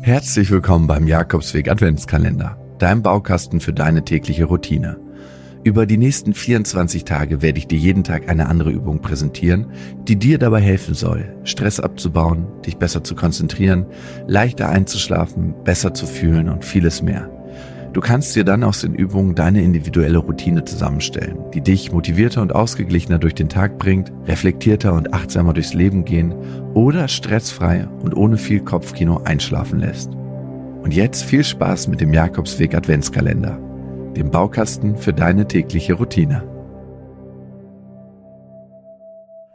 Herzlich willkommen beim Jakobsweg Adventskalender, deinem Baukasten für deine tägliche Routine. Über die nächsten 24 Tage werde ich dir jeden Tag eine andere Übung präsentieren, die dir dabei helfen soll, Stress abzubauen, dich besser zu konzentrieren, leichter einzuschlafen, besser zu fühlen und vieles mehr. Du kannst dir dann aus den Übungen deine individuelle Routine zusammenstellen, die dich motivierter und ausgeglichener durch den Tag bringt, reflektierter und achtsamer durchs Leben gehen oder stressfrei und ohne viel Kopfkino einschlafen lässt. Und jetzt viel Spaß mit dem Jakobsweg Adventskalender, dem Baukasten für deine tägliche Routine.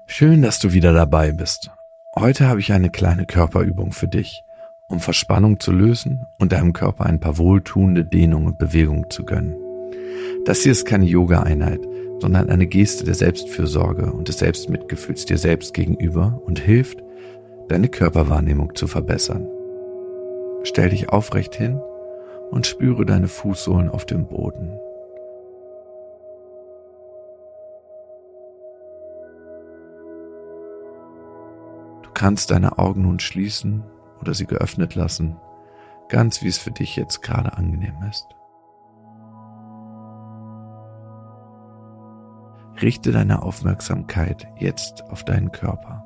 Schön, dass du wieder dabei bist. Heute habe ich eine kleine Körperübung für dich – um Verspannung zu lösen und deinem Körper ein paar wohltuende Dehnungen und Bewegungen zu gönnen. Das hier ist keine Yoga-Einheit, sondern eine Geste der Selbstfürsorge und des Selbstmitgefühls dir selbst gegenüber und hilft, deine Körperwahrnehmung zu verbessern. Stell dich aufrecht hin und spüre deine Fußsohlen auf dem Boden. Du kannst deine Augen nun schließen oder sie geöffnet lassen, ganz wie es für dich jetzt gerade angenehm ist. Richte deine Aufmerksamkeit jetzt auf deinen Körper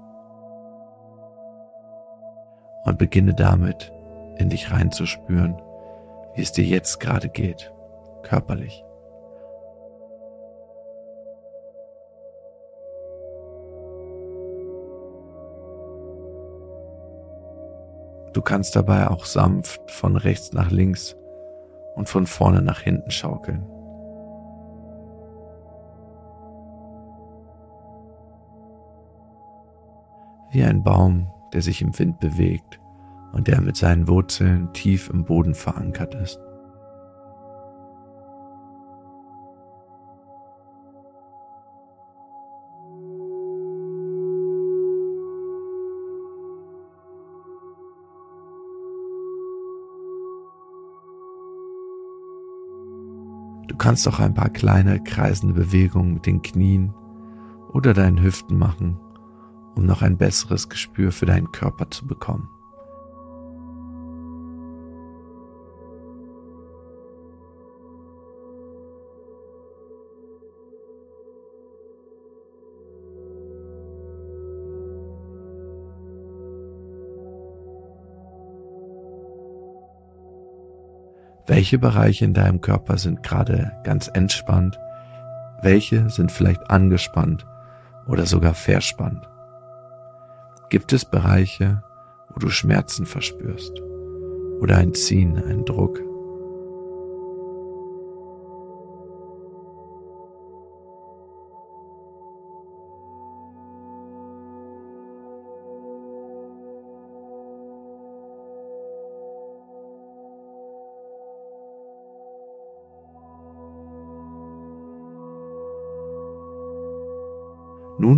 und beginne damit, in dich reinzuspüren, wie es dir jetzt gerade geht, körperlich. Du kannst dabei auch sanft von rechts nach links und von vorne nach hinten schaukeln. Wie ein Baum, der sich im Wind bewegt und der mit seinen Wurzeln tief im Boden verankert ist. Du kannst auch ein paar kleine kreisende Bewegungen mit den Knien oder deinen Hüften machen, um noch ein besseres Gespür für deinen Körper zu bekommen. Welche Bereiche in deinem Körper sind gerade ganz entspannt? Welche sind vielleicht angespannt oder sogar verspannt? Gibt es Bereiche, wo du Schmerzen verspürst oder ein Ziehen, ein Druck?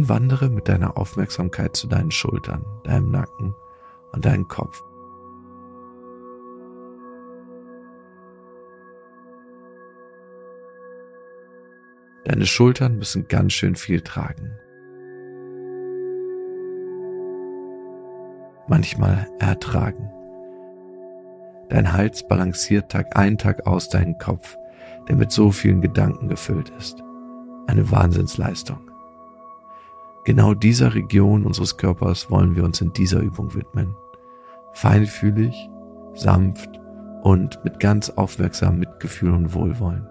Wandere mit deiner Aufmerksamkeit zu deinen Schultern, deinem Nacken und deinem Kopf. Deine Schultern müssen ganz schön viel tragen. Manchmal ertragen. Dein Hals balanciert Tag ein, Tag aus deinen Kopf, der mit so vielen Gedanken gefüllt ist. Eine Wahnsinnsleistung. Genau dieser Region unseres Körpers wollen wir uns in dieser Übung widmen. Feinfühlig, sanft und mit ganz aufmerksamem Mitgefühl und Wohlwollen.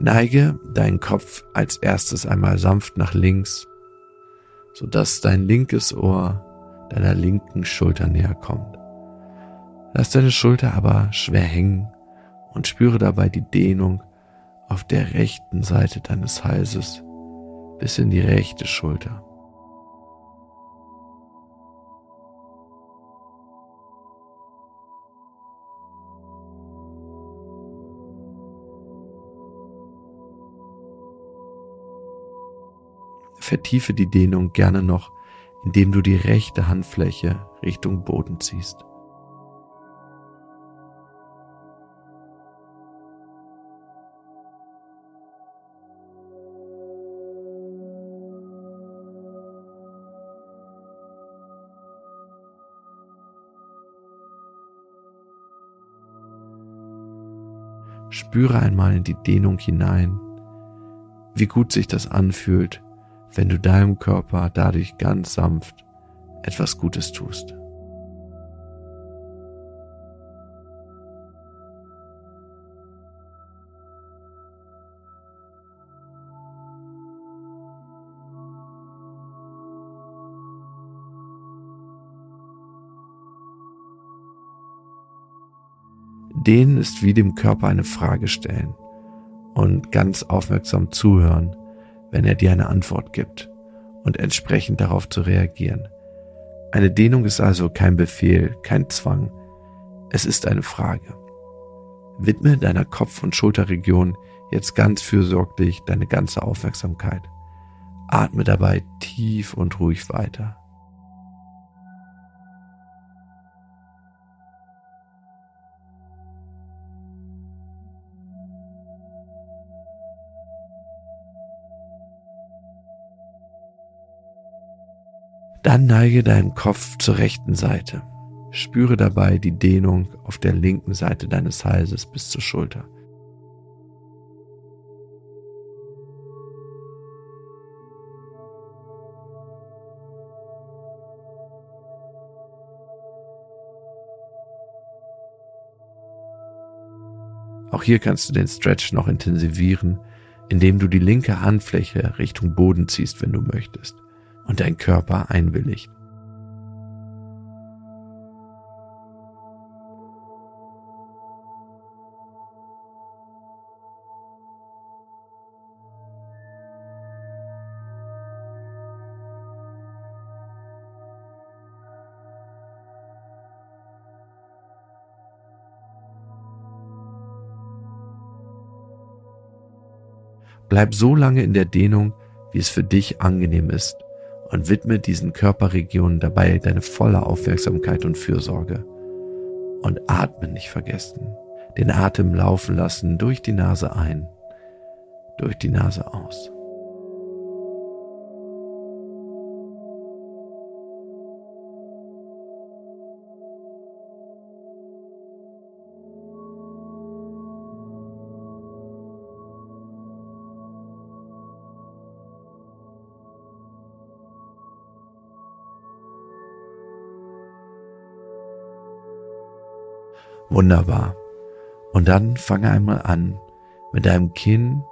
Neige deinen Kopf als erstes einmal sanft nach links, sodass dein linkes Ohr deiner linken Schulter näher kommt. Lass deine Schulter aber schwer hängen und spüre dabei die Dehnung auf der rechten Seite deines Halses bis in die rechte Schulter. Vertiefe die Dehnung gerne noch, indem du die rechte Handfläche Richtung Boden ziehst. Spüre einmal in die Dehnung hinein, wie gut sich das anfühlt, wenn du deinem Körper dadurch ganz sanft etwas Gutes tust. Dehnen ist wie dem Körper eine Frage stellen und ganz aufmerksam zuhören, wenn er dir eine Antwort gibt und entsprechend darauf zu reagieren. Eine Dehnung ist also kein Befehl, kein Zwang. Es ist eine Frage. Widme deiner Kopf- und Schulterregion jetzt ganz fürsorglich deine ganze Aufmerksamkeit. Atme dabei tief und ruhig weiter. Dann neige deinen Kopf zur rechten Seite. Spüre dabei die Dehnung auf der linken Seite deines Halses bis zur Schulter. Auch hier kannst du den Stretch noch intensivieren, indem du die linke Handfläche Richtung Boden ziehst, wenn du möchtest und dein Körper einwilligt. Bleib so lange in der Dehnung, wie es für dich angenehm ist und widme diesen Körperregionen dabei deine volle Aufmerksamkeit und Fürsorge. Und atmen nicht vergessen. Den Atem laufen lassen durch die Nase ein, durch die Nase aus. Wunderbar. Und dann fange einmal an, mit deinem Kinn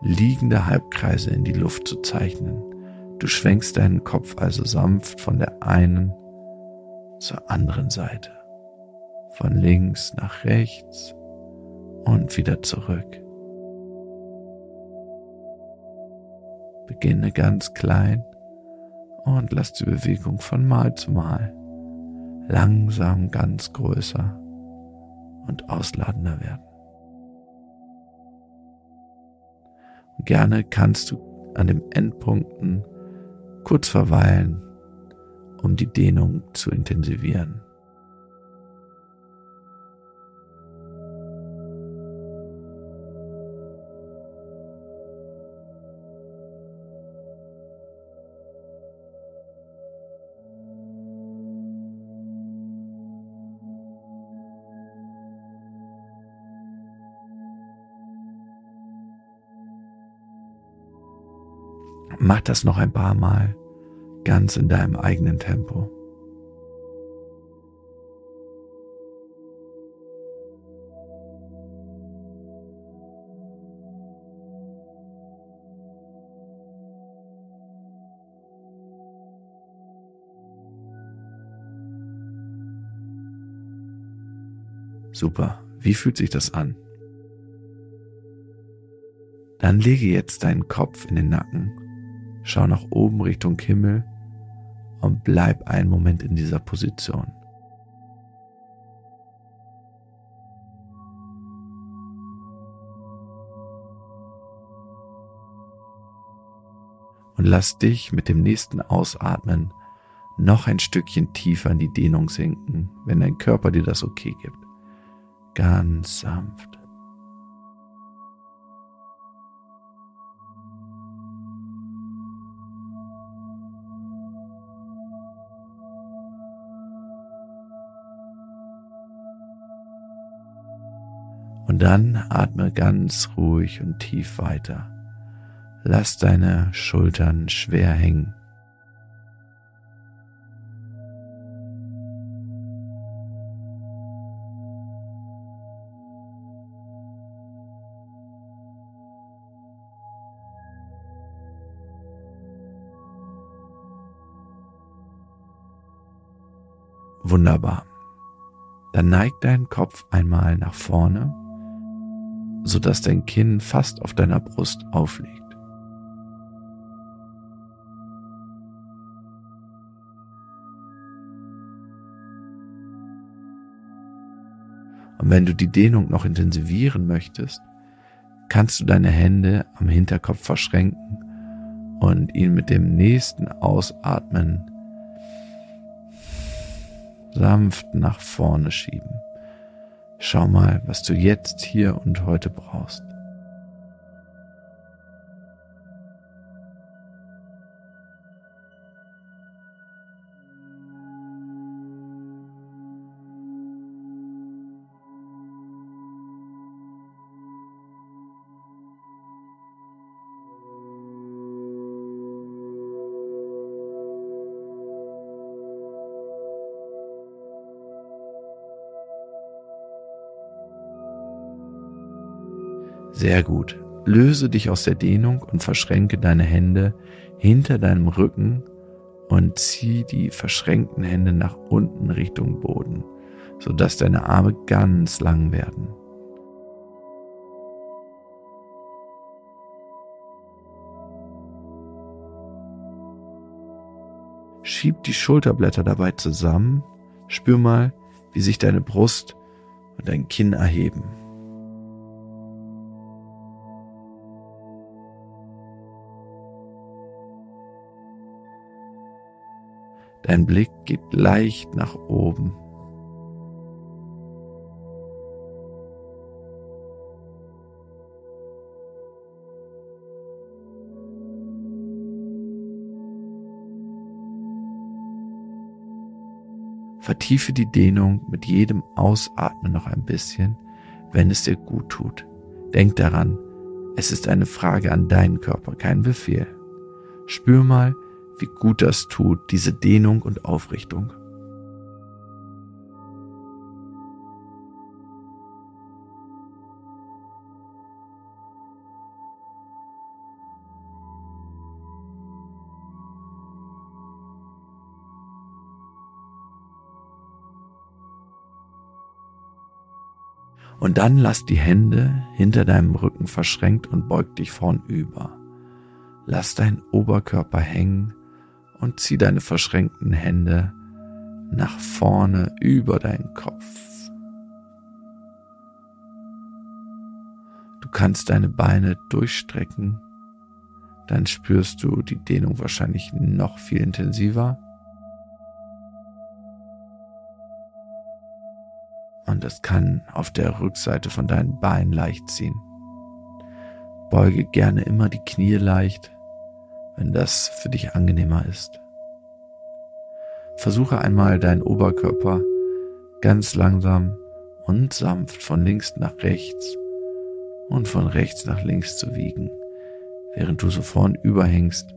liegende Halbkreise in die Luft zu zeichnen. Du schwenkst deinen Kopf also sanft von der einen zur anderen Seite. Von links nach rechts und wieder zurück. Beginne ganz klein und lass die Bewegung von Mal zu Mal langsam ganz größer und ausladender werden. Und gerne kannst du an den Endpunkten kurz verweilen, um die Dehnung zu intensivieren. Mach das noch ein paar Mal ganz in deinem eigenen Tempo. Super. Wie fühlt sich das an? Dann lege jetzt deinen Kopf in den Nacken Schau nach oben Richtung Himmel und bleib einen Moment in dieser Position. Und lass dich mit dem nächsten Ausatmen noch ein Stückchen tiefer in die Dehnung sinken, wenn dein Körper dir das okay gibt. Ganz sanft. Dann atme ganz ruhig und tief weiter. Lass deine Schultern schwer hängen. Wunderbar. Dann neig deinen Kopf einmal nach vorne, sodass dein Kinn fast auf deiner Brust aufliegt. Und wenn du die Dehnung noch intensivieren möchtest, kannst du deine Hände am Hinterkopf verschränken und ihn mit dem nächsten Ausatmen sanft nach vorne schieben. Schau mal, was du jetzt hier und heute brauchst. Sehr gut. Löse dich aus der Dehnung und verschränke deine Hände hinter deinem Rücken und zieh die verschränkten Hände nach unten Richtung Boden, sodass deine Arme ganz lang werden. Schieb die Schulterblätter dabei zusammen, spür mal, wie sich deine Brust und dein Kinn erheben. Dein Blick geht leicht nach oben. Vertiefe die Dehnung mit jedem Ausatmen noch ein bisschen, wenn es dir gut tut. Denk daran, es ist eine Frage an deinen Körper, kein Befehl. Spür mal, wie gut das tut, diese Dehnung und Aufrichtung. Und dann lass die Hände hinter deinem Rücken verschränkt und beug dich vornüber. Lass deinen Oberkörper hängen und zieh deine verschränkten Hände nach vorne über deinen Kopf. Du kannst deine Beine durchstrecken, dann spürst du die Dehnung wahrscheinlich noch viel intensiver. Und das kann auf der Rückseite von deinen Beinen leicht ziehen. Beuge gerne immer die Knie leicht wenn das für dich angenehmer ist. Versuche einmal deinen Oberkörper ganz langsam und sanft von links nach rechts und von rechts nach links zu wiegen, während du so vorn überhängst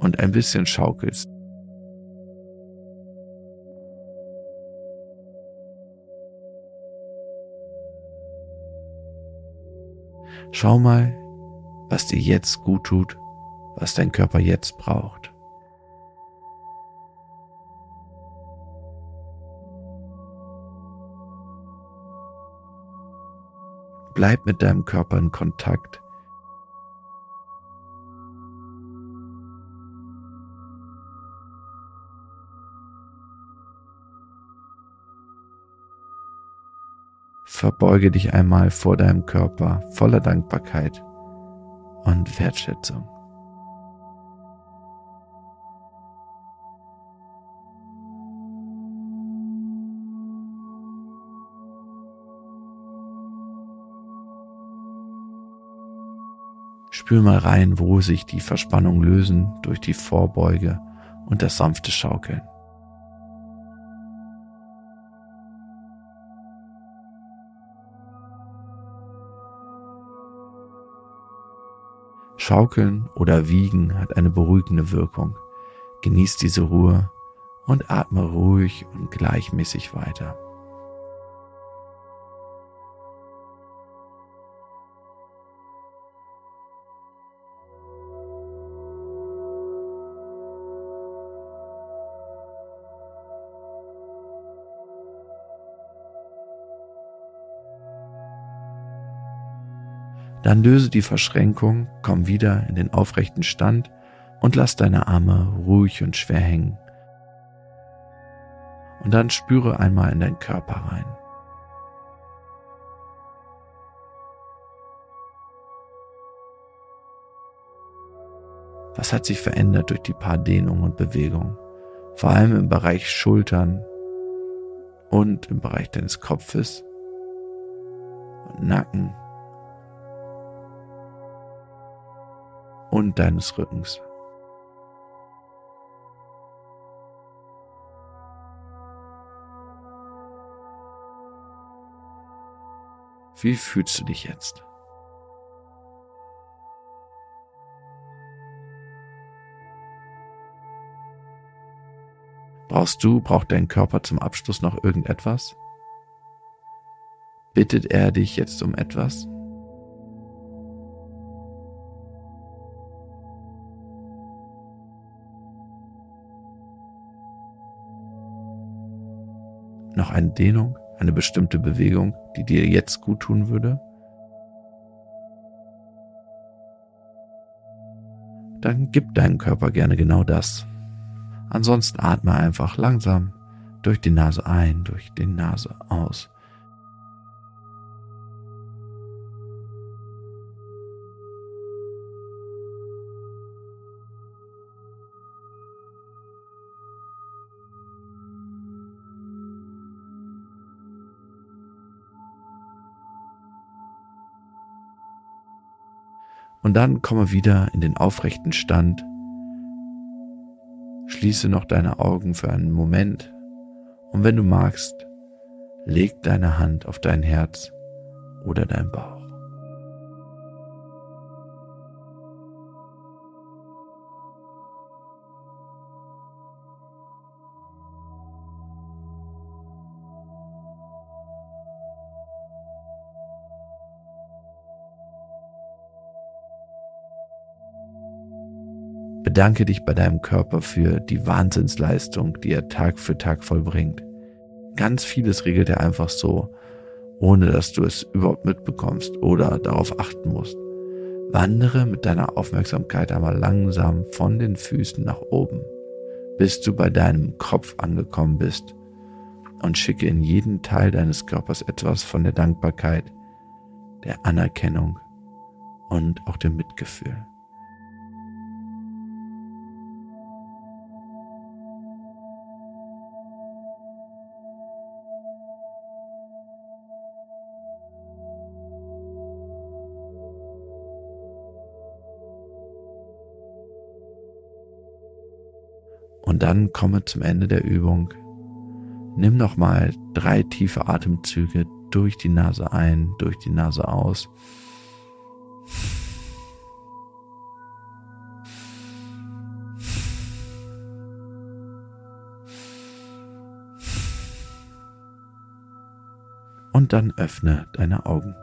und ein bisschen schaukelst. Schau mal, was dir jetzt gut tut was dein Körper jetzt braucht. Bleib mit deinem Körper in Kontakt. Verbeuge dich einmal vor deinem Körper voller Dankbarkeit und Wertschätzung. Spür mal rein, wo sich die Verspannung lösen durch die Vorbeuge und das sanfte Schaukeln. Schaukeln oder Wiegen hat eine beruhigende Wirkung. Genieß diese Ruhe und atme ruhig und gleichmäßig weiter. Dann löse die Verschränkung, komm wieder in den aufrechten Stand und lass deine Arme ruhig und schwer hängen. Und dann spüre einmal in deinen Körper rein. Was hat sich verändert durch die paar Dehnungen und Bewegungen? Vor allem im Bereich Schultern und im Bereich deines Kopfes und Nacken und deines Rückens. Wie fühlst du dich jetzt? Brauchst du, braucht dein Körper zum Abschluss noch irgendetwas? Bittet er dich jetzt um etwas? Noch eine Dehnung, eine bestimmte Bewegung, die dir jetzt gut tun würde? Dann gib deinem Körper gerne genau das. Ansonsten atme einfach langsam durch die Nase ein, durch die Nase aus. Und dann komme wieder in den aufrechten Stand. Schließe noch deine Augen für einen Moment. Und wenn du magst, leg deine Hand auf dein Herz oder dein Bauch. Bedanke dich bei deinem Körper für die Wahnsinnsleistung, die er Tag für Tag vollbringt. Ganz vieles regelt er einfach so, ohne dass du es überhaupt mitbekommst oder darauf achten musst. Wandere mit deiner Aufmerksamkeit einmal langsam von den Füßen nach oben, bis du bei deinem Kopf angekommen bist und schicke in jeden Teil deines Körpers etwas von der Dankbarkeit, der Anerkennung und auch dem Mitgefühl. Dann komme zum Ende der Übung. Nimm nochmal drei tiefe Atemzüge durch die Nase ein, durch die Nase aus. Und dann öffne deine Augen.